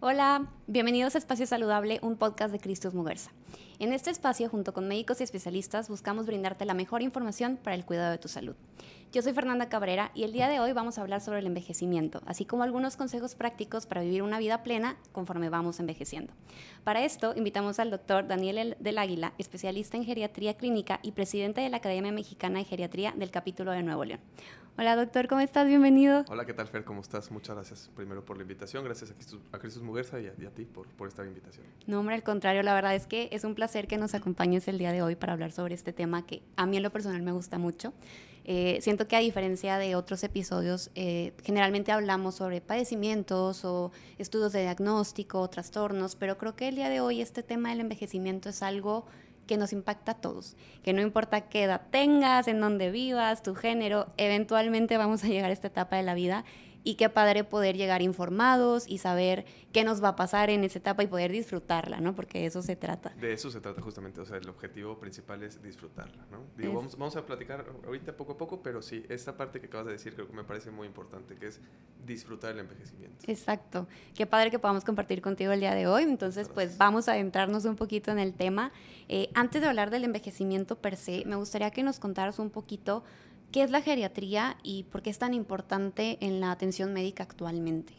Hola, bienvenidos a Espacio Saludable, un podcast de Cristos Muguerza. En este espacio, junto con médicos y especialistas, buscamos brindarte la mejor información para el cuidado de tu salud. Yo soy Fernanda Cabrera y el día de hoy vamos a hablar sobre el envejecimiento, así como algunos consejos prácticos para vivir una vida plena conforme vamos envejeciendo. Para esto, invitamos al doctor Daniel del Águila, especialista en geriatría clínica y presidente de la Academia Mexicana de Geriatría del capítulo de Nuevo León. Hola doctor, ¿cómo estás? Bienvenido. Hola, ¿qué tal Fer? ¿Cómo estás? Muchas gracias primero por la invitación, gracias a Cristus, Muguerza y a, ti por, esta invitación. No, hombre, al contrario, la verdad es que es un placer que nos acompañes el día de hoy para hablar sobre este tema que a mí en lo personal me gusta mucho. Eh, siento que a diferencia de otros episodios, eh, generalmente hablamos sobre padecimientos o estudios de diagnóstico, trastornos, pero creo que el día de hoy este tema del envejecimiento es algo que nos impacta a todos, que no importa qué edad tengas, en dónde vivas, tu género, eventualmente vamos a llegar a esta etapa de la vida y qué padre poder llegar informados y saber qué nos va a pasar en esa etapa y poder disfrutarla, ¿no? Porque de eso se trata. De eso se trata justamente, o sea, el objetivo principal es disfrutarla, ¿no? Digo, vamos, vamos, a platicar ahorita poco a poco, pero sí, esta parte que acabas de decir creo que me parece muy importante, que es disfrutar el envejecimiento. Exacto. Qué padre que podamos compartir contigo el día de hoy. Entonces, pues vamos a adentrarnos un poquito en el tema. Eh, antes de hablar del envejecimiento per se, me gustaría que nos contaras un poquito ¿Qué es la geriatría y por qué es tan importante en la atención médica actualmente?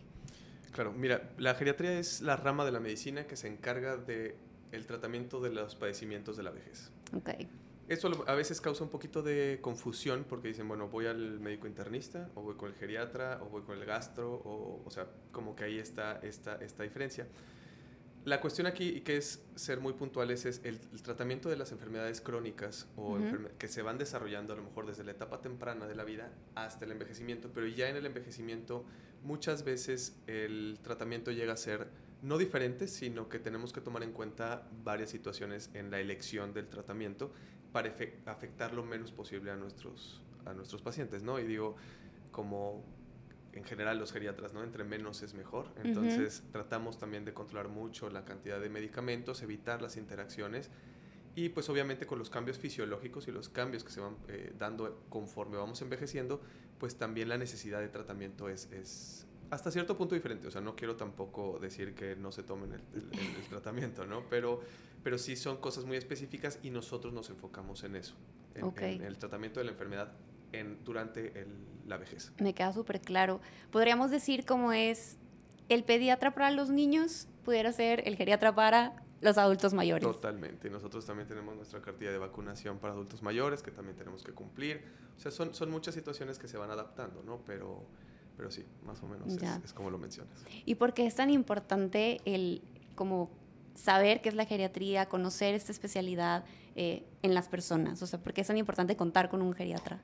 Claro, mira, la geriatría es la rama de la medicina que se encarga del el tratamiento de los padecimientos de la vejez. Okay. Eso a veces causa un poquito de confusión porque dicen, bueno, voy al médico internista, o voy con el geriatra, o voy con el gastro, o, o sea, como que ahí está esta, esta diferencia. La cuestión aquí, y que es ser muy puntuales, es el, tratamiento de las enfermedades crónicas o que se van desarrollando a lo mejor desde la etapa temprana de la vida hasta el envejecimiento, pero ya en el envejecimiento muchas veces el tratamiento llega a ser no diferente, sino que tenemos que tomar en cuenta varias situaciones en la elección del tratamiento para afectar lo menos posible a nuestros, a nuestros pacientes, ¿no? Y digo, como en general los geriatras, ¿no? Entre menos es mejor. Entonces tratamos también de controlar mucho la cantidad de medicamentos, evitar las interacciones y pues obviamente con los cambios fisiológicos y los cambios que se van eh, dando conforme vamos envejeciendo, pues también la necesidad de tratamiento es, es, hasta cierto punto diferente. O sea, no quiero tampoco decir que no se tomen el, tratamiento, ¿no? Pero, pero sí son cosas muy específicas y nosotros nos enfocamos en eso, en el tratamiento de la enfermedad en, durante la vejez. Me queda súper claro. Podríamos decir cómo es el pediatra para los niños, pudiera ser el geriatra para los adultos mayores. Totalmente. Nosotros también tenemos nuestra cartilla de vacunación para adultos mayores que también tenemos que cumplir. O sea, son, son muchas situaciones que se van adaptando, ¿no? Pero, pero sí, más o menos es, como lo mencionas. ¿Y por qué es tan importante el como saber qué es la geriatría, conocer esta especialidad eh, en las personas? O sea, ¿por qué es tan importante contar con un geriatra?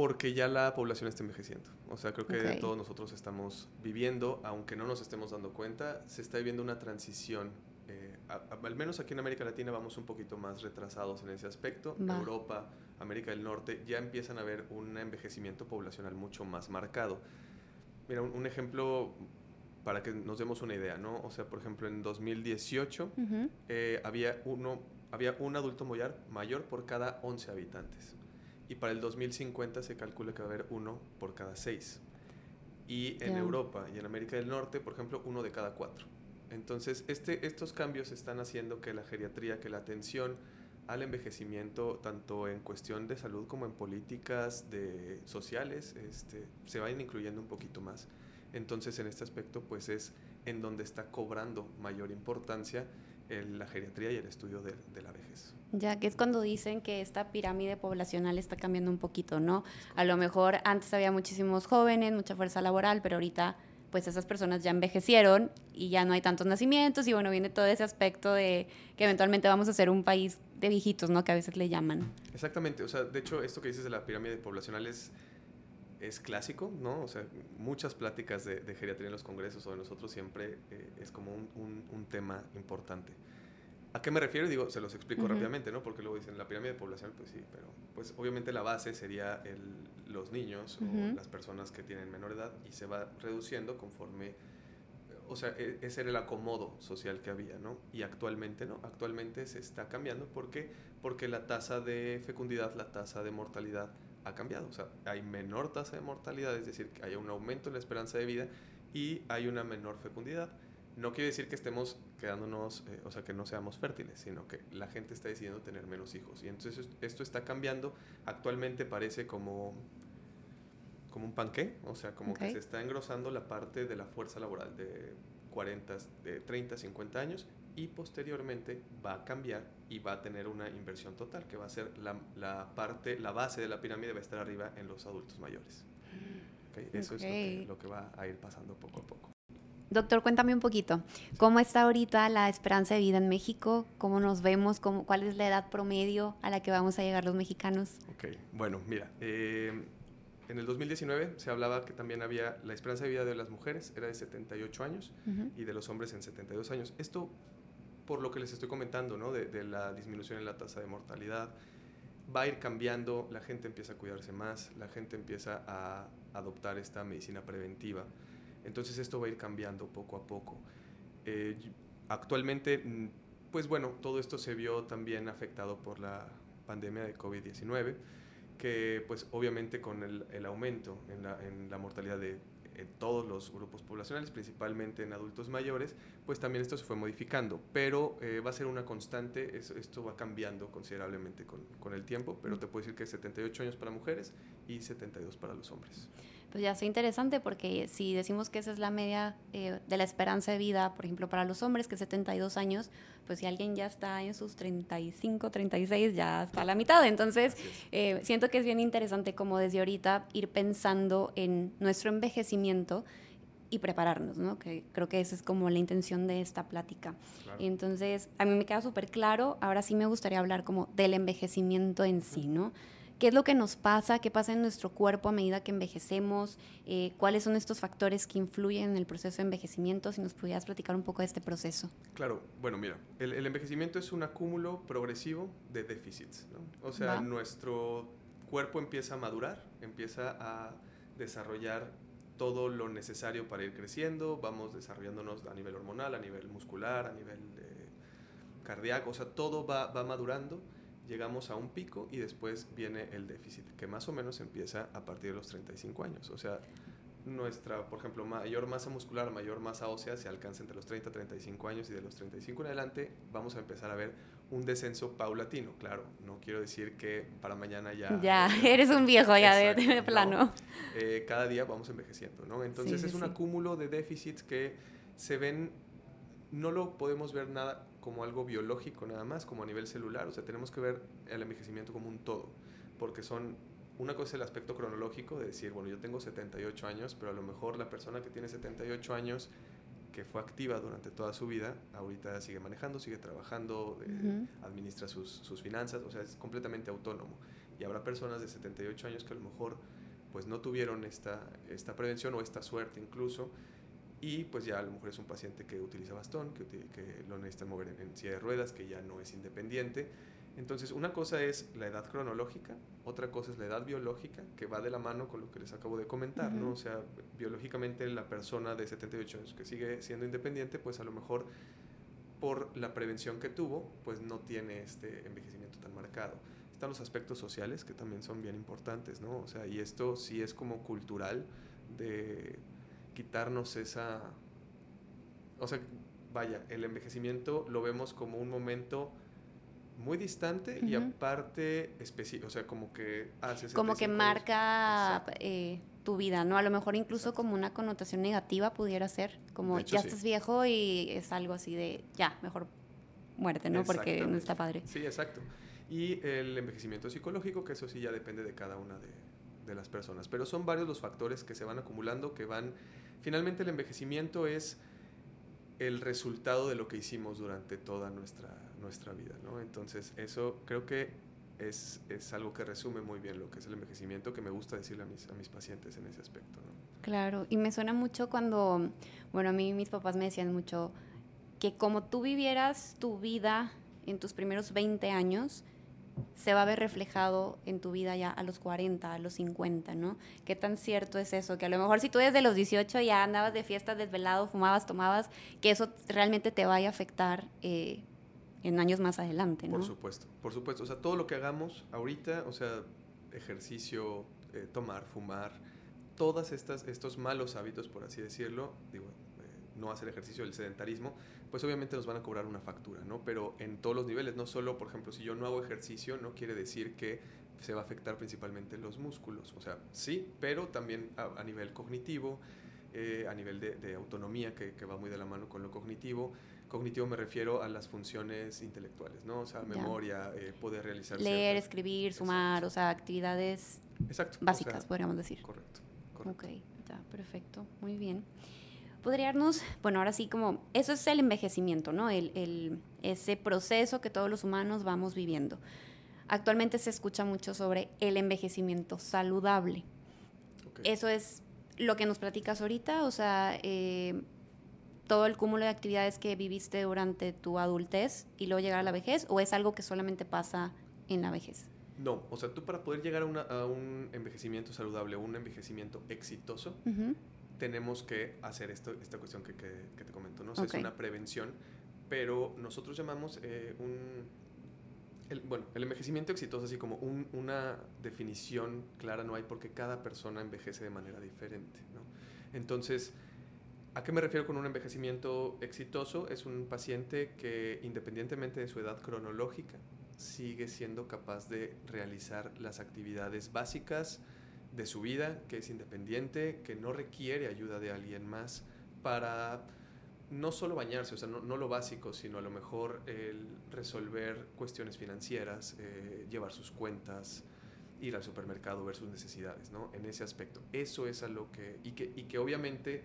Porque ya la población está envejeciendo. O sea, creo que todos nosotros estamos viviendo, aunque no nos estemos dando cuenta, se está viviendo una transición. Eh, al menos aquí en América Latina vamos un poquito más retrasados en ese aspecto. Europa, América del Norte, ya empiezan a ver un envejecimiento poblacional mucho más marcado. Mira, un, ejemplo para que nos demos una idea, ¿no? O sea, por ejemplo, en 2018 eh, había, uno, había un adulto mayor, mayor por cada 11 habitantes y para el 2050 se calcula que va a haber uno por cada seis. Y en Europa y en América del Norte, por ejemplo, uno de cada cuatro. Entonces, este, estos cambios están haciendo que la geriatría, que la atención al envejecimiento, tanto en cuestión de salud como en políticas de, sociales, este, se vayan incluyendo un poquito más. Entonces, en este aspecto, pues es en donde está cobrando mayor importancia la geriatría y el estudio de, la vejez. Ya que es cuando dicen que esta pirámide poblacional está cambiando un poquito, ¿no? A lo mejor antes había muchísimos jóvenes, mucha fuerza laboral, pero ahorita pues esas personas ya envejecieron y ya no hay tantos nacimientos y bueno, viene todo ese aspecto de que eventualmente vamos a ser un país de viejitos, ¿no? Que a veces le llaman. Exactamente, o sea, de hecho esto que dices de la pirámide poblacional es es clásico, ¿no? O sea, muchas pláticas de, geriatría en los congresos o de nosotros siempre eh, es como un, un, tema importante. ¿A qué me refiero? Digo, se los explico rápidamente, ¿no? Porque luego dicen la pirámide poblacional, pues sí, pero pues obviamente la base sería el, los niños o las personas que tienen menor edad y se va reduciendo conforme, o sea, e, ese era el acomodo social que había, ¿no? Y actualmente no, actualmente se está cambiando. ¿Por qué? Porque la tasa de fecundidad, la tasa de mortalidad ha cambiado. O sea, hay menor tasa de mortalidad, es decir, que hay un aumento en la esperanza de vida y hay una menor fecundidad. no quiere decir que estemos quedándonos, eh, o sea, que no seamos fértiles, sino que la gente está decidiendo tener menos hijos. Y entonces esto está cambiando. Actualmente parece como, como un panqué, o sea, como que se está engrosando la parte de la fuerza laboral de 40, de 30, 50 años y posteriormente va a cambiar y va a tener una inversión total, que va a ser la, la parte, la base de la pirámide va a estar arriba en los adultos mayores. Eso es lo que, lo que va a ir pasando poco a poco. Doctor, cuéntame un poquito, ¿cómo está ahorita la esperanza de vida en México? ¿Cómo nos vemos? ¿Cómo, ¿Cuál es la edad promedio a la que vamos a llegar los mexicanos? Ok, bueno, mira, eh, en el 2019 se hablaba que también había la esperanza de vida de las mujeres era de 78 años y de los hombres en 72 años. Esto por lo que les estoy comentando, ¿no? De, de la disminución en la tasa de mortalidad, va a ir cambiando, la gente empieza a cuidarse más, la gente empieza a adoptar esta medicina preventiva. Entonces esto va a ir cambiando poco a poco. Eh, actualmente, mm, pues bueno, todo esto se vio también afectado por la pandemia de COVID-19, que pues obviamente con el, el aumento en la, en la, mortalidad de en todos los grupos poblacionales, principalmente en adultos mayores, pues también esto se fue modificando, pero eh, va a ser una constante, esto va cambiando considerablemente con, con el tiempo, pero te puedo decir que 78 años para mujeres y 72 para los hombres pues ya sea interesante porque si decimos que esa es la media eh, de la esperanza de vida, por ejemplo, para los hombres, que es 72 años, pues si alguien ya está en sus 35, 36, ya está a la mitad. Entonces, eh, siento que es bien interesante como desde ahorita ir pensando en nuestro envejecimiento y prepararnos, ¿no? Que creo que esa es como la intención de esta plática. Entonces, a mí me queda súper claro, ahora sí me gustaría hablar como del envejecimiento en sí, ¿no? Qué es lo que nos pasa, qué pasa en nuestro cuerpo a medida que envejecemos, eh, cuáles son estos factores que influyen en el proceso de envejecimiento, si nos pudieras platicar un poco de este proceso. Claro, bueno, mira, el, envejecimiento es un acúmulo progresivo de déficits, ¿no? O sea, nuestro cuerpo empieza a madurar, empieza a desarrollar todo lo necesario para ir creciendo, vamos desarrollándonos a nivel hormonal, a nivel muscular, a nivel cardíaco, o sea, todo va, va madurando llegamos a un pico y después viene el déficit, que más o menos empieza a partir de los 35 años. O sea, nuestra, por ejemplo, mayor masa muscular, mayor masa ósea se alcanza entre los 30 35 años y de los 35 en adelante vamos a empezar a ver un descenso paulatino. Claro, no quiero decir que para mañana ya... Ya, eres un viejo ya de, plano. Eh, cada día vamos envejeciendo, ¿no? Entonces es un acúmulo de déficits que se ven, no lo podemos ver nada como algo biológico nada más, como a nivel celular. O sea, tenemos que ver el envejecimiento como un todo, porque son, una cosa es el aspecto cronológico de decir, bueno, yo tengo 78 años, pero a lo mejor la persona que tiene 78 años, que fue activa durante toda su vida, ahorita sigue manejando, sigue trabajando, eh, administra sus, sus, finanzas, o sea, es completamente autónomo. Y habrá personas de 78 años que a lo mejor pues no tuvieron esta, esta prevención o esta suerte incluso y pues ya a lo mejor es un paciente que utiliza bastón, que, que lo necesita mover en, silla de ruedas, que ya no es independiente. Entonces, una cosa es la edad cronológica, otra cosa es la edad biológica, que va de la mano con lo que les acabo de comentar, ¿no? O sea, biológicamente la persona de 78 años que sigue siendo independiente, pues a lo mejor por la prevención que tuvo, pues no tiene este envejecimiento tan marcado. Están los aspectos sociales que también son bien importantes, ¿no? O sea, y esto sí es como cultural de quitarnos esa... O sea, vaya, el envejecimiento lo vemos como un momento muy distante y aparte específico, o sea, como que hace Como que marca eh, tu vida, ¿no? A lo mejor incluso como una connotación negativa pudiera ser, como ya estás viejo y es algo así de, ya, mejor muerte, ¿no? Porque no está padre. Sí, exacto. Y el envejecimiento psicológico, que eso sí ya depende de cada una de, de las personas, pero son varios los factores que se van acumulando, que van Finalmente el envejecimiento es el resultado de lo que hicimos durante toda nuestra, nuestra vida, ¿no? Entonces eso creo que es, es, algo que resume muy bien lo que es el envejecimiento, que me gusta decirle a mis, a mis pacientes en ese aspecto, ¿no? Claro, y me suena mucho cuando, bueno, a mí mis papás me decían mucho que como tú vivieras tu vida en tus primeros 20 años, se va a ver reflejado en tu vida ya a los 40, a los 50, ¿no? ¿Qué tan cierto es eso? Que a lo mejor si tú desde los 18 ya andabas de fiesta desvelado, fumabas, tomabas, que eso realmente te vaya a afectar eh, en años más adelante, ¿no? Por supuesto, por supuesto. O sea, todo lo que hagamos ahorita, o sea, ejercicio, eh, tomar, fumar, todas estas estos malos hábitos, por así decirlo, digo, no hacer ejercicio, el sedentarismo, pues obviamente nos van a cobrar una factura, ¿no? Pero en todos los niveles, no solo, por ejemplo, si yo no hago ejercicio, no quiere decir que se va a afectar principalmente los músculos. O sea, sí, pero también a, nivel cognitivo, eh, a nivel de, autonomía, que, va muy de la mano con lo cognitivo. Cognitivo me refiero a las funciones intelectuales, ¿no? O sea, memoria, eh, poder realizar... Leer, escribir, sumar, o sea, actividades básicas, podríamos decir. Correcto, correcto. Ok, ya, perfecto, muy bien. Podríamos, bueno, ahora sí, como, eso es el envejecimiento, ¿no? El, el, ese proceso que todos los humanos vamos viviendo. Actualmente se escucha mucho sobre el envejecimiento saludable. Eso es lo que nos platicas ahorita, o sea, eh, todo el cúmulo de actividades que viviste durante tu adultez y luego llegar a la vejez, o es algo que solamente pasa en la vejez? No, o sea, tú para poder llegar a, un envejecimiento saludable, un envejecimiento exitoso, tenemos que hacer esto, esta cuestión que, te comento, ¿no? Es una prevención, pero nosotros llamamos eh, un bueno, el envejecimiento exitoso, así como una definición clara no hay porque cada persona envejece de manera diferente. ¿no? Entonces, ¿a qué me refiero con un envejecimiento exitoso? Es un paciente que independientemente de su edad cronológica, sigue siendo capaz de realizar las actividades básicas de su vida, que es independiente, que no requiere ayuda de alguien más para no solo bañarse, o sea, no, lo básico, sino a lo mejor el resolver cuestiones financieras, eh, llevar sus cuentas, ir al supermercado, ver sus necesidades, ¿no? En ese aspecto. Eso es a lo que y, que... y que obviamente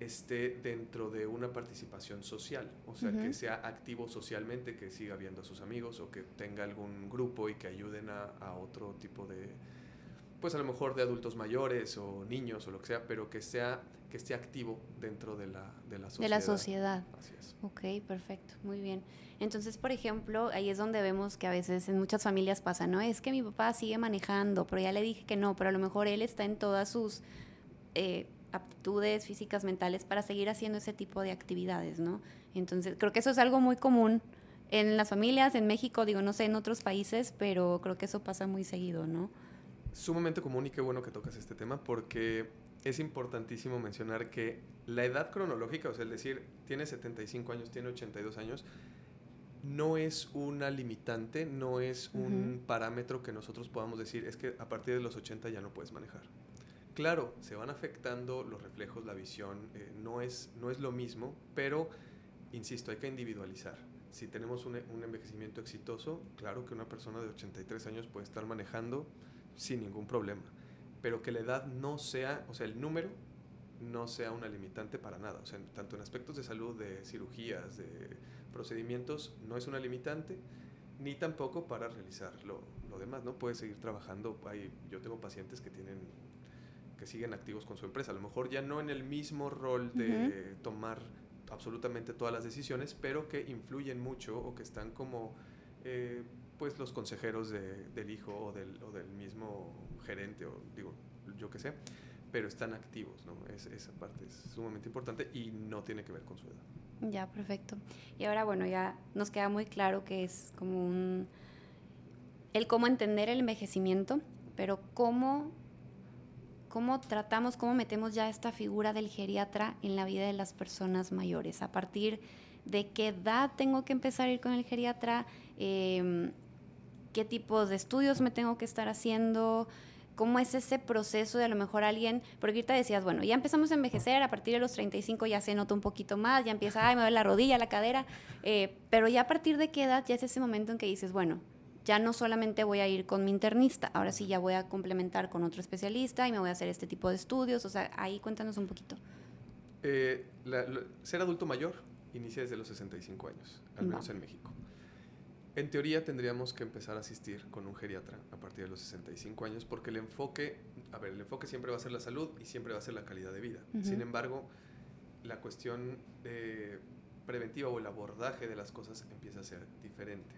esté dentro de una participación social, o sea, que sea activo socialmente, que siga viendo a sus amigos o que tenga algún grupo y que ayuden a, a otro tipo de, pues a lo mejor de adultos mayores o niños o lo que sea, pero que sea que esté activo dentro de la, de la sociedad. De la sociedad. Así es. Ok, perfecto, muy bien. Entonces, por ejemplo, ahí es donde vemos que a veces en muchas familias pasa, ¿no? Es que mi papá sigue manejando, pero ya le dije que no, pero a lo mejor él está en todas sus eh, aptitudes físicas, mentales para seguir haciendo ese tipo de actividades, ¿no? Entonces, creo que eso es algo muy común en las familias, en México, digo, no sé, en otros países, pero creo que eso pasa muy seguido, ¿no? Sumamente común y qué bueno que tocas este tema porque es importantísimo mencionar que la edad cronológica, o sea, el decir, tiene 75 años, tiene 82 años, no es una limitante, no es un parámetro que nosotros podamos decir, es que a partir de los 80 ya no puedes manejar. Claro, se van afectando los reflejos, la visión, eh, no, es, no es lo mismo, pero, insisto, hay que individualizar. Si tenemos un, un envejecimiento exitoso, claro que una persona de 83 años puede estar manejando sin ningún problema pero que la edad no sea, o sea, el número no sea una limitante para nada. O sea, tanto en aspectos de salud, de cirugías, de procedimientos, no es una limitante, ni tampoco para realizar lo, demás, ¿no? Puedes seguir trabajando. Hay, yo tengo pacientes que tienen que siguen activos con su empresa, a lo mejor ya no en el mismo rol de tomar absolutamente todas las decisiones, pero que influyen mucho o que están como eh, pues los consejeros del hijo o del, o del mismo gerente o digo, yo qué sé, pero están activos, ¿no? Es, esa parte es sumamente importante y no tiene que ver con su edad. Ya, perfecto. Y ahora, bueno, ya nos queda muy claro que es como un... el cómo entender el envejecimiento, pero cómo, cómo tratamos, cómo metemos ya esta figura del geriatra en la vida de las personas mayores. A partir de qué edad tengo que empezar a ir con el geriatra, eh, qué tipo de estudios me tengo que estar haciendo, cómo es ese proceso de a lo mejor alguien, porque ahorita decías, bueno, ya empezamos a envejecer, a partir de los 35 ya se nota un poquito más, ya empieza, ay, me duele la rodilla, la cadera, eh, pero ya a partir de qué edad ya es ese momento en que dices, bueno, ya no solamente voy a ir con mi internista, ahora sí ya voy a complementar con otro especialista y me voy a hacer este tipo de estudios, o sea, ahí cuéntanos un poquito. Eh, ser adulto mayor inicia desde los 65 años, al menos en México. En teoría tendríamos que empezar a asistir con un geriatra a partir de los 65 años porque el enfoque, a ver, el enfoque siempre va a ser la salud y siempre va a ser la calidad de vida. Sin embargo, la cuestión preventiva o el abordaje de las cosas empieza a ser diferente.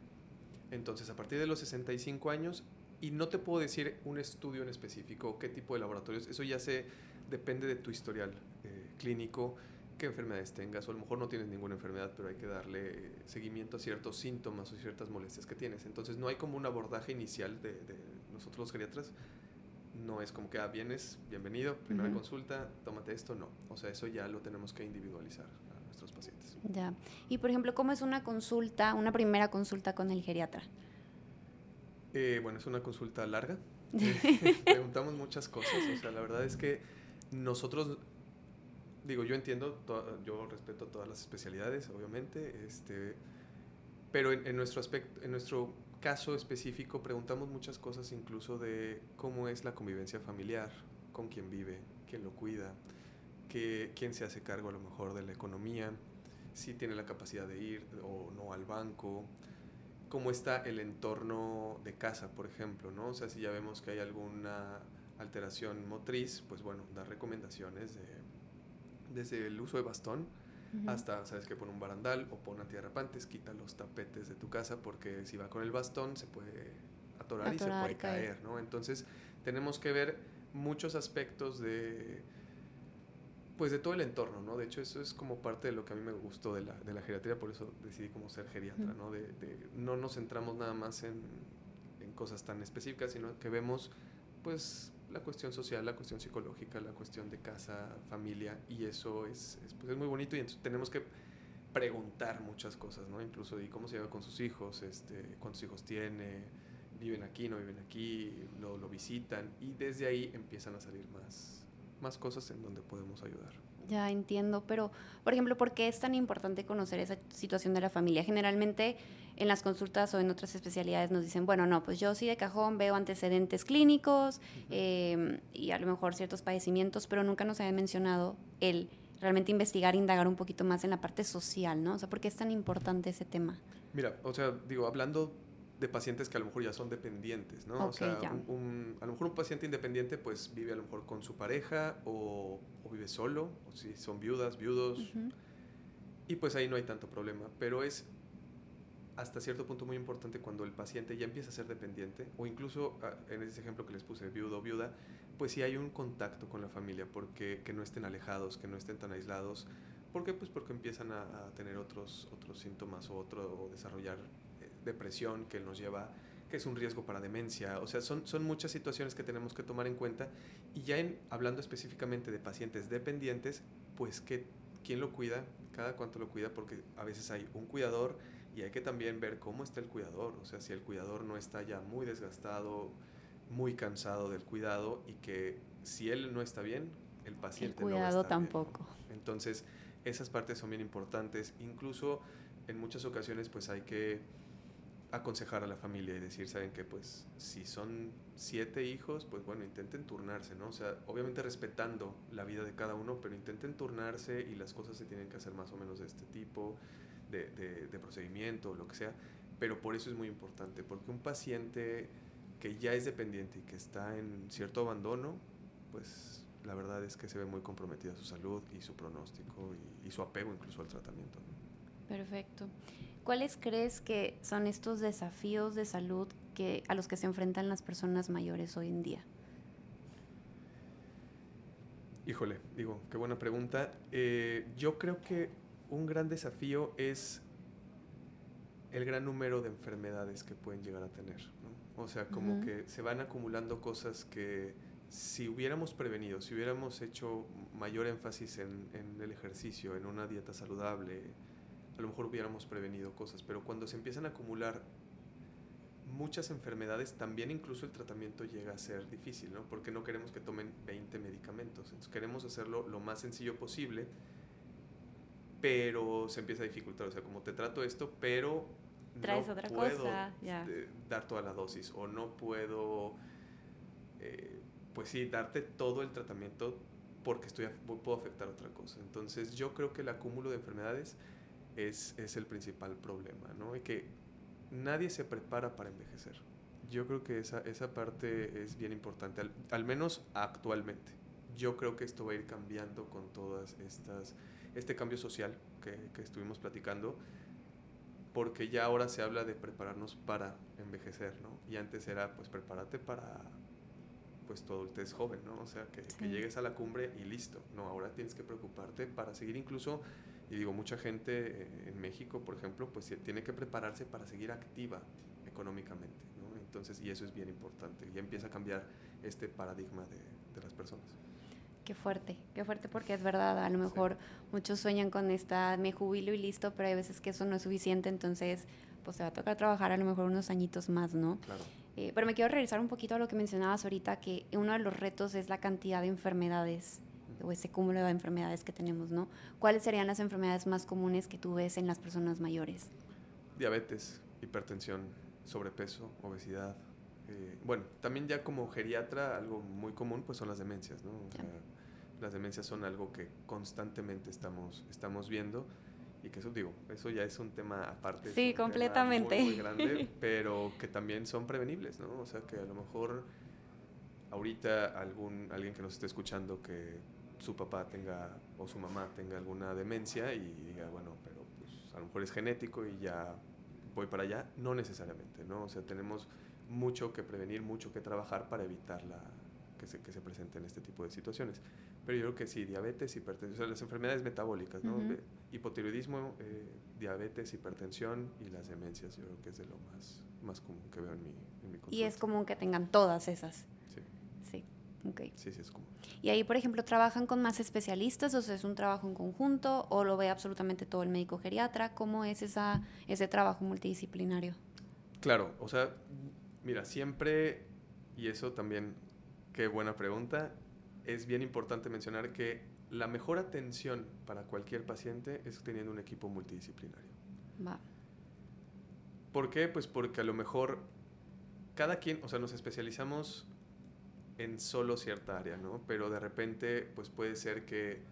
Entonces, a partir de los 65 años, y no te puedo decir un estudio en específico, qué tipo de laboratorios, eso ya se depende de tu historial eh, clínico, qué enfermedades tengas, o a lo mejor no tienes ninguna enfermedad, pero hay que darle seguimiento a ciertos síntomas o ciertas molestias que tienes. Entonces no hay como un abordaje inicial de, nosotros los geriatras, no es como que, ah, vienes, bienvenido, primera consulta, tómate esto, no. O sea, eso ya lo tenemos que individualizar a nuestros pacientes. Ya. Y por ejemplo, ¿cómo es una consulta, una primera consulta con el geriatra? Eh, bueno, es una consulta larga. Eh, preguntamos muchas cosas. O sea, la verdad es que nosotros, digo, yo entiendo, yo respeto todas las especialidades, obviamente, este, pero en, en nuestro aspecto, en nuestro caso específico preguntamos muchas cosas incluso de cómo es la convivencia familiar, con quién vive, quién lo cuida, que, quién se hace cargo a lo mejor de la economía, si tiene la capacidad de ir o no al banco, cómo está el entorno de casa, por ejemplo, ¿no? O sea, si ya vemos que hay alguna alteración motriz, pues bueno, dar recomendaciones de, desde el uso de bastón, hasta, sabes que pon un barandal o pon antiderrapantes, quita los tapetes de tu casa porque si va con el bastón se puede atorar, y se puede caer. ¿no? Entonces tenemos que ver muchos aspectos de pues de todo el entorno, ¿no? De hecho, eso es como parte de lo que a mí me gustó de la, de la geriatría, por eso decidí como ser geriatra, ¿no? De, no nos centramos nada más en, en, cosas tan específicas, sino que vemos, pues, la cuestión social, la cuestión psicológica, la cuestión de casa, familia, y eso es, es, pues es muy bonito y entonces tenemos que preguntar muchas cosas, ¿no? Incluso de cómo se lleva con sus hijos, este, cuántos hijos tiene, viven aquí, no viven aquí, lo, lo visitan, y desde ahí empiezan a salir más, más cosas en donde podemos ayudar. Ya entiendo, pero por ejemplo, ¿por qué es tan importante conocer esa situación de la familia? Generalmente en las consultas o en otras especialidades nos dicen, bueno, no, pues yo sí de cajón veo antecedentes clínicos em, y a lo mejor ciertos padecimientos, pero nunca nos había mencionado el realmente investigar, indagar un poquito más en la parte social, ¿no? O sea, ¿por qué es tan importante ese tema? Mira, o sea, digo, hablando de pacientes que a lo mejor ya son dependientes, ¿no? o sea, un, a lo mejor un paciente independiente pues vive a lo mejor con su pareja o, vive solo, o si son viudas, viudos, y pues ahí no hay tanto problema, pero es hasta cierto punto muy importante cuando el paciente ya empieza a ser dependiente, o incluso ah, en ese ejemplo que les puse, viudo o viuda, pues si hay un contacto con la familia, porque que no estén alejados, que no estén tan aislados, ¿por qué? Pues porque empiezan a, a tener otros, otros síntomas o, otro, o desarrollar depresión que nos lleva, que es un riesgo para demencia. O sea, son, son muchas situaciones que tenemos que tomar en cuenta. Y ya en, hablando específicamente de pacientes dependientes, pues que, quién lo cuida, cada cuánto lo cuida, porque a veces hay un cuidador y hay que también ver cómo está el cuidador. O sea, si el cuidador no está ya muy desgastado, muy cansado del cuidado y que si él no está bien, el paciente el cuidado tampoco. Entonces, esas partes son bien importantes. Incluso en muchas ocasiones, pues hay que aconsejar a la familia y decir, saben que pues si son siete hijos, pues bueno, intenten turnarse, ¿no? O sea, obviamente respetando la vida de cada uno, pero intenten turnarse y las cosas se tienen que hacer más o menos de este tipo, de, de, de procedimiento, lo que sea. Pero por eso es muy importante, porque un paciente que ya es dependiente y que está en cierto abandono, pues la verdad es que se ve muy comprometida su salud y su pronóstico y, y su apego incluso al tratamiento. Perfecto. ¿Cuáles crees que son estos desafíos de salud que, a los que se enfrentan las personas mayores hoy en día? Híjole, digo, qué buena pregunta. Eh, yo creo que un gran desafío es el gran número de enfermedades que pueden llegar a tener. O sea, como que se van acumulando cosas que si hubiéramos prevenido, si hubiéramos hecho mayor énfasis en, en el ejercicio, en una dieta saludable, a lo mejor hubiéramos prevenido cosas, pero cuando se empiezan a acumular muchas enfermedades, también incluso el tratamiento llega a ser difícil, ¿no? Porque no queremos que tomen 20 medicamentos, entonces queremos hacerlo lo más sencillo posible, pero se empieza a dificultar, o sea, como te trato esto, pero Traes no otra puedo cosa, dar toda la dosis o no puedo, eh, pues sí, darte todo el tratamiento porque estoy, puedo afectar otra cosa. Entonces yo creo que el acúmulo de enfermedades es, es el principal problema, ¿no? Y que nadie se prepara para envejecer. Yo creo que esa, esa parte es bien importante, al, menos actualmente. Yo creo que esto va a ir cambiando con todas estas, este cambio social que, que estuvimos platicando, porque ya ahora se habla de prepararnos para envejecer, ¿no? Y antes era, pues, prepárate para, pues, todo el test joven, ¿no? O sea, que, que llegues a la cumbre y listo. No, ahora tienes que preocuparte para seguir incluso y digo, mucha gente eh, en México, por ejemplo, pues tiene que prepararse para seguir activa económicamente, ¿no? Entonces, y eso es bien importante, y empieza a cambiar este paradigma de, de las personas. Qué fuerte, qué fuerte porque es verdad, a lo mejor muchos sueñan con esta, me jubilo y listo, pero hay veces que eso no es suficiente, entonces pues te va a tocar trabajar a lo mejor unos añitos más, ¿no? Claro. Eh, pero me quiero regresar un poquito a lo que mencionabas ahorita, que uno de los retos es la cantidad de enfermedades o ese cúmulo de enfermedades que tenemos, ¿no? ¿Cuáles serían las enfermedades más comunes que tú ves en las personas mayores? Diabetes, hipertensión, sobrepeso, obesidad. Eh, bueno, también ya como geriatra, algo muy común pues son las demencias, ¿no? O sea, las demencias son algo que constantemente estamos, estamos viendo y que eso digo, eso ya es un tema aparte. Sí, completamente. muy, grande, pero que también son prevenibles, ¿no? O sea, que a lo mejor ahorita algún, alguien que nos esté escuchando que su papá tenga o su mamá tenga alguna demencia y diga, bueno, pero pues a lo mejor es genético y ya voy para allá, no necesariamente, ¿no? O sea, tenemos mucho que prevenir, mucho que trabajar para evitar la, que, se, que se presenten este tipo de situaciones. Pero yo creo que sí, diabetes, hipertensión, o sea, las enfermedades metabólicas, ¿no? Hipotiroidismo, eh, diabetes, hipertensión y las demencias, yo creo que es de lo más, más común que veo en mi, en mi Y es común que tengan todas esas. Sí. Sí, ok. Sí, sí, es común. Y ahí, por ejemplo, ¿trabajan con más especialistas o sea, es un trabajo en conjunto o lo ve absolutamente todo el médico geriatra? ¿Cómo es esa, ese trabajo multidisciplinario? Claro, o sea, mira, siempre, y eso también, qué buena pregunta, es bien importante mencionar que la mejor atención para cualquier paciente es teniendo un equipo multidisciplinario. Va. ¿Por qué? Pues porque a lo mejor cada quien, o sea, nos especializamos en solo cierta área, ¿no? Pero de repente, pues puede ser que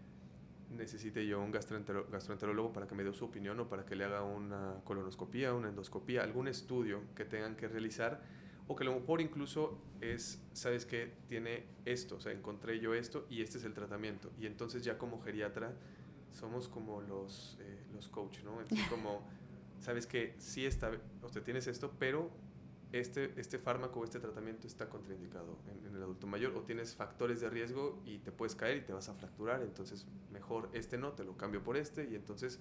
necesite yo un gastroentero- gastroenterólogo para que me dé su opinión o para que le haga una colonoscopía, una endoscopía, algún estudio que tengan que realizar o que a lo mejor incluso es, ¿sabes qué? Tiene esto, o sea, encontré yo esto y este es el tratamiento. Y entonces ya como geriatra somos como los, eh, los coach, ¿no? Entonces como, ¿sabes qué? Sí está, o sea, tienes esto, pero este, este fármaco o este tratamiento está contraindicado en, en el adulto mayor o tienes factores de riesgo y te puedes caer y te vas a fracturar, entonces mejor este no, te lo cambio por este y entonces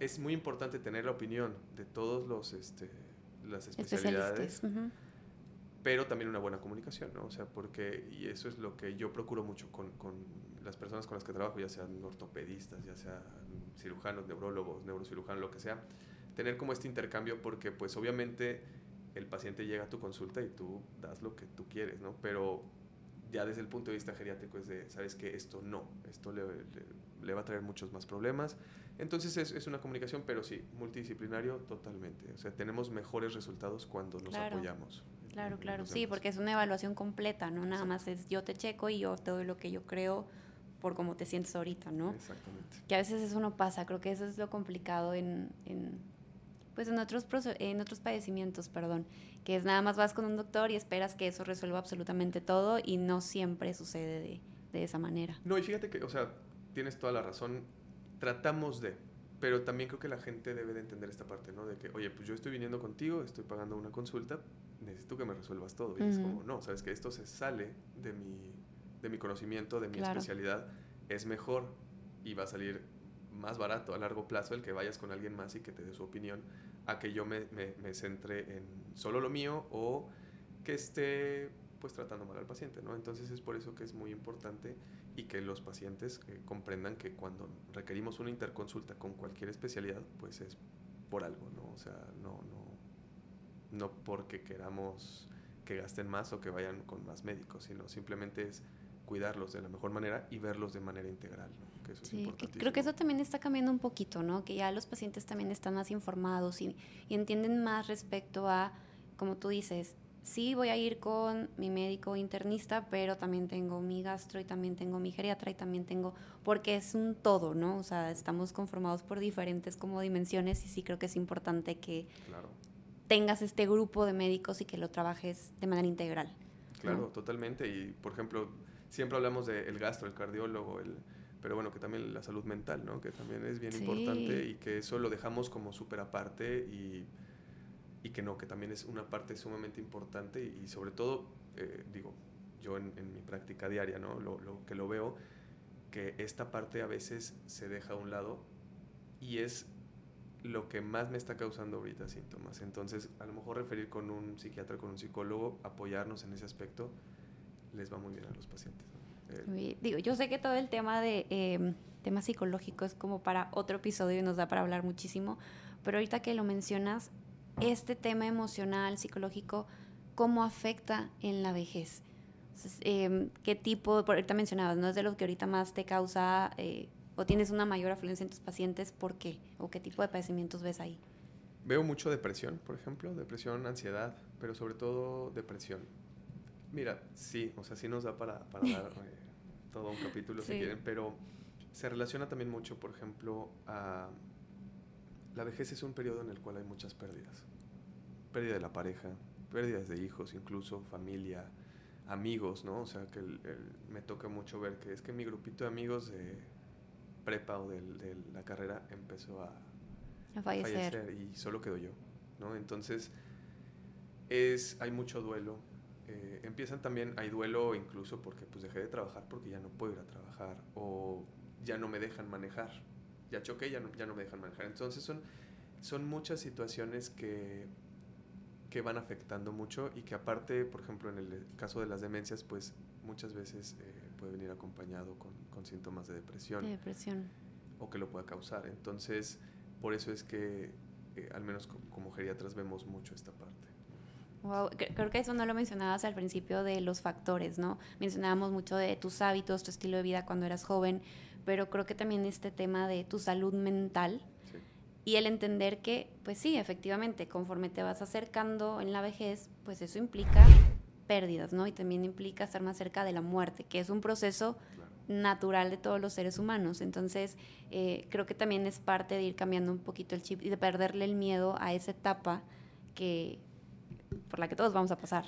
es muy importante tener la opinión de todos los, este, las especialidades, pero también una buena comunicación, ¿no? O sea, porque, y eso es lo que yo procuro mucho con, con las personas con las que trabajo, ya sean ortopedistas, ya sean cirujanos, neurólogos, neurocirujanos, lo que sea, tener como este intercambio porque pues obviamente el paciente llega a tu consulta y tú das lo que tú quieres, ¿no? Pero ya desde el punto de vista geriátrico es de, sabes que esto no, esto le, le- le va a traer muchos más problemas. Entonces es, es una comunicación, pero sí, multidisciplinario totalmente. O sea, tenemos mejores resultados cuando nos Claro. apoyamos. en- Claro, en claro, los sí, demás. porque es una evaluación completa, ¿no? Nada más es yo te checo y yo te doy lo que yo creo por cómo te sientes ahorita, ¿no? Exactamente. Que a veces eso no pasa, creo que eso es lo complicado en, en, pues en otros, en otros padecimientos, perdón, que es nada más vas con un doctor y esperas que eso resuelva absolutamente todo y no siempre sucede de, de esa manera. No, y fíjate que, o sea, tienes toda la razón. Tratamos de, pero también creo que la gente debe de entender esta parte, ¿no? De que, oye, pues yo estoy viniendo contigo, estoy pagando una consulta, necesito que me resuelvas todo. Y es Ujú. como, no, sabes que esto se sale de mi, de mi conocimiento, de mi Claro. especialidad, es mejor y va a salir más barato a largo plazo el que vayas con alguien más y que te dé su opinión a que yo me, me, me centre en solo lo mío o que esté pues tratando mal al paciente, ¿no? Entonces es por eso que es muy importante y que los pacientes eh, comprendan que cuando requerimos una interconsulta con cualquier especialidad, pues es por algo, ¿no? O sea, no, no, no porque queramos que gasten más o que vayan con más médicos, sino simplemente es cuidarlos de la mejor manera y verlos de manera integral, ¿no? Que eso es Sí, importantísimo. creo que eso también está cambiando un poquito, ¿no? Que ya los pacientes también están más informados y, y entienden más respecto a, como tú dices, sí voy a ir con mi médico internista, pero también tengo mi gastro y también tengo mi geriatra y también tengo, porque es un todo, ¿no? O sea, estamos conformados por diferentes como dimensiones y sí creo que es importante que Claro. tengas este grupo de médicos y que lo trabajes de manera integral. Claro, ¿no? totalmente. Y, por ejemplo, siempre hablamos del gastro, el cardiólogo, el, pero bueno, que también la salud mental, ¿no? Que también es bien Sí. importante y que eso lo dejamos como súper aparte y, y que no, que también es una parte sumamente importante y, y sobre todo, eh, digo, yo en, en mi práctica diaria, ¿no? Lo, lo que lo veo, que esta parte a veces se deja a un lado y es lo que más me está causando ahorita síntomas. Entonces, a lo mejor referir con un psiquiatra, con un psicólogo, apoyarnos en ese aspecto, les va muy bien a los pacientes. Eh, digo, yo sé que todo el tema de eh, tema psicológico es como para otro episodio y nos da para hablar muchísimo, pero ahorita que lo mencionas, este tema emocional, psicológico, ¿cómo afecta en la vejez? Em, ¿Qué tipo, por ahorita mencionabas, no es de lo que ahorita más te causa eh, o tienes una mayor afluencia en tus pacientes, ¿por qué? ¿O qué tipo de padecimientos ves ahí? Veo mucho depresión, por ejemplo, depresión, ansiedad, pero sobre todo depresión. Mira, sí, o sea, sí nos da para, para dar eh, todo un capítulo si quieren, pero se relaciona también mucho, por ejemplo, a... La vejez es un periodo en el cual hay muchas pérdidas. Pérdida de la pareja, pérdidas de hijos, incluso familia, amigos, ¿no? O sea, que me toca mucho ver que es que mi grupito de amigos de prepa o de, la carrera empezó a, fallecer. y solo quedo yo, ¿no? Entonces, es, hay mucho duelo. Eh, empiezan también, hay duelo incluso porque pues dejé de trabajar porque ya no puedo ir a trabajar o ya no me dejan manejar. Ya choqué, ya no, ya no me dejan manejar. Entonces son, son muchas situaciones que que van afectando mucho y que aparte, por ejemplo, en el caso de las demencias, pues muchas veces eh, puede venir acompañado con, con, síntomas de depresión. De depresión. O que lo pueda causar. Entonces, por eso es que, eh, al menos como, geriatras, vemos mucho esta parte. Wow, creo que eso no lo mencionabas al principio de los factores, ¿no? Mencionábamos mucho de tus hábitos, tu estilo de vida cuando eras joven, pero creo que también este tema de tu salud mental, y el entender que, pues sí, efectivamente, conforme te vas acercando en la vejez, pues eso implica pérdidas, ¿no? Y también implica estar más cerca de la muerte, que es un proceso natural de todos los seres humanos. Entonces, eh, creo que también es parte de ir cambiando un poquito el chip y de perderle el miedo a esa etapa que por la que todos vamos a pasar.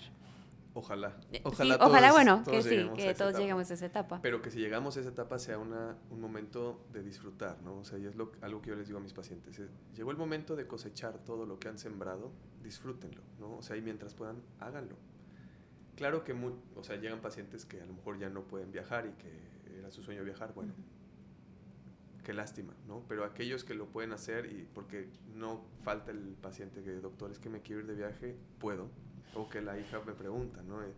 Ojalá. Ojalá, ojalá bueno, que sí, que todos lleguemos a esa etapa. Pero que si llegamos a esa etapa sea una, un momento de disfrutar, ¿no? O sea, y es lo, algo que yo les digo a mis pacientes. llegó el momento de cosechar todo lo que han sembrado, disfrútenlo, ¿no? O sea, y mientras puedan, háganlo. Claro que, o sea, llegan pacientes que a lo mejor ya no pueden viajar y que era su sueño viajar, bueno, qué lástima, ¿no? Pero aquellos que lo pueden hacer y porque no falta el paciente que, doctor, es que me quiero ir de viaje, puedo, o que la hija me pregunta, ¿no? Eh,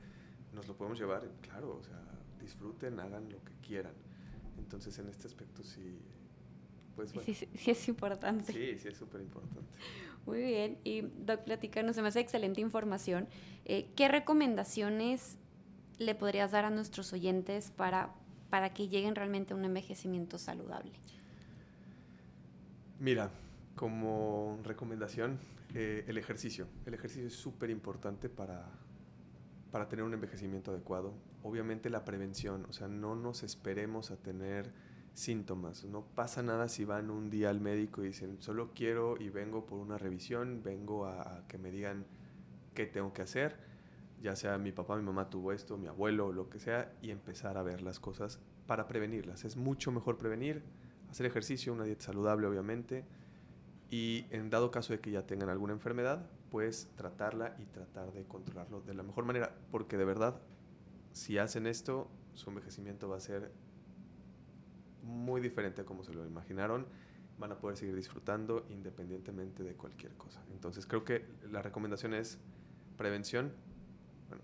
¿Nos lo podemos llevar? Claro, o sea, disfruten, hagan lo que quieran. Entonces, en este aspecto sí, pues bueno. Sí, sí, es importante. Sí, sí es súper importante. Muy bien. Y Doc, platícanos, se me hace excelente información. Eh, ¿Qué recomendaciones le podrías dar a nuestros oyentes para, para que lleguen realmente a un envejecimiento saludable? Mira, como recomendación, eh, el ejercicio. El ejercicio es súper importante para, para tener un envejecimiento adecuado. Obviamente la prevención, o sea, no nos esperemos a tener síntomas. No pasa nada si van un día al médico y dicen, solo quiero y vengo por una revisión, vengo a, que me digan qué tengo que hacer, ya sea mi papá, mi mamá tuvo esto, mi abuelo lo que sea, y empezar a ver las cosas para prevenirlas. Es mucho mejor prevenir, hacer ejercicio, una dieta saludable obviamente, y en dado caso de que ya tengan alguna enfermedad, pues tratarla y tratar de controlarlo de la mejor manera, porque de verdad, si hacen esto, su envejecimiento va a ser muy diferente a como se lo imaginaron, van a poder seguir disfrutando independientemente de cualquier cosa. Entonces creo que la recomendación es prevención,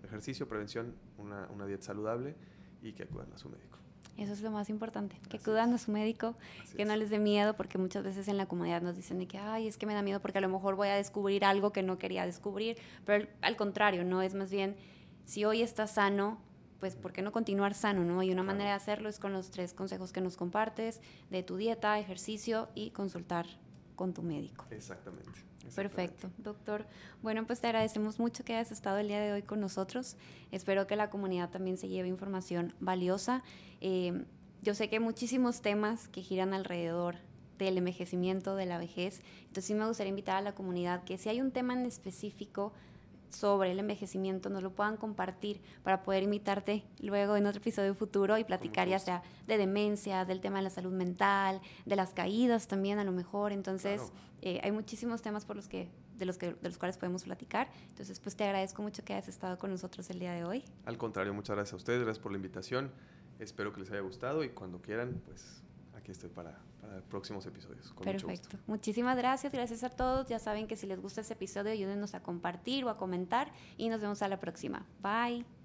ejercicio, prevención, una, una dieta saludable y que acudan a su médico. Eso es lo más importante, que acudan a su médico, que no les dé miedo, porque muchas veces en la comunidad nos dicen de que, ay, es que me da miedo porque a lo mejor voy a descubrir algo que no quería descubrir, pero al contrario, ¿no? Es más bien, si hoy estás sano, pues ¿por qué no continuar sano, no? Y una manera de hacerlo es con los tres consejos que nos compartes, de tu dieta, ejercicio y consultar con tu médico. Exactamente. Perfecto, doctor. Bueno, pues te agradecemos mucho que hayas estado el día de hoy con nosotros. Espero que la comunidad también se lleve información valiosa. Eh, yo sé que hay muchísimos temas que giran alrededor del envejecimiento, de la vejez. Entonces sí me gustaría invitar a la comunidad que si hay un tema en específico sobre el envejecimiento nos lo puedan compartir para poder invitarte luego en otro episodio futuro y platicar ya sea de demencia, del tema de la salud mental, de las caídas también a lo mejor. Entonces, eh, hay muchísimos temas por los que de los, que, de los cuales podemos platicar. Entonces, pues te agradezco mucho que hayas estado con nosotros el día de hoy. Al contrario, muchas gracias a ustedes, gracias por la invitación. Espero que les haya gustado y cuando quieran, pues aquí estoy para para próximos episodios. Perfecto. Muchísimas gracias, gracias a todos. Ya saben que si les gusta este episodio, ayúdenos a compartir o a comentar y nos vemos a la próxima. Bye.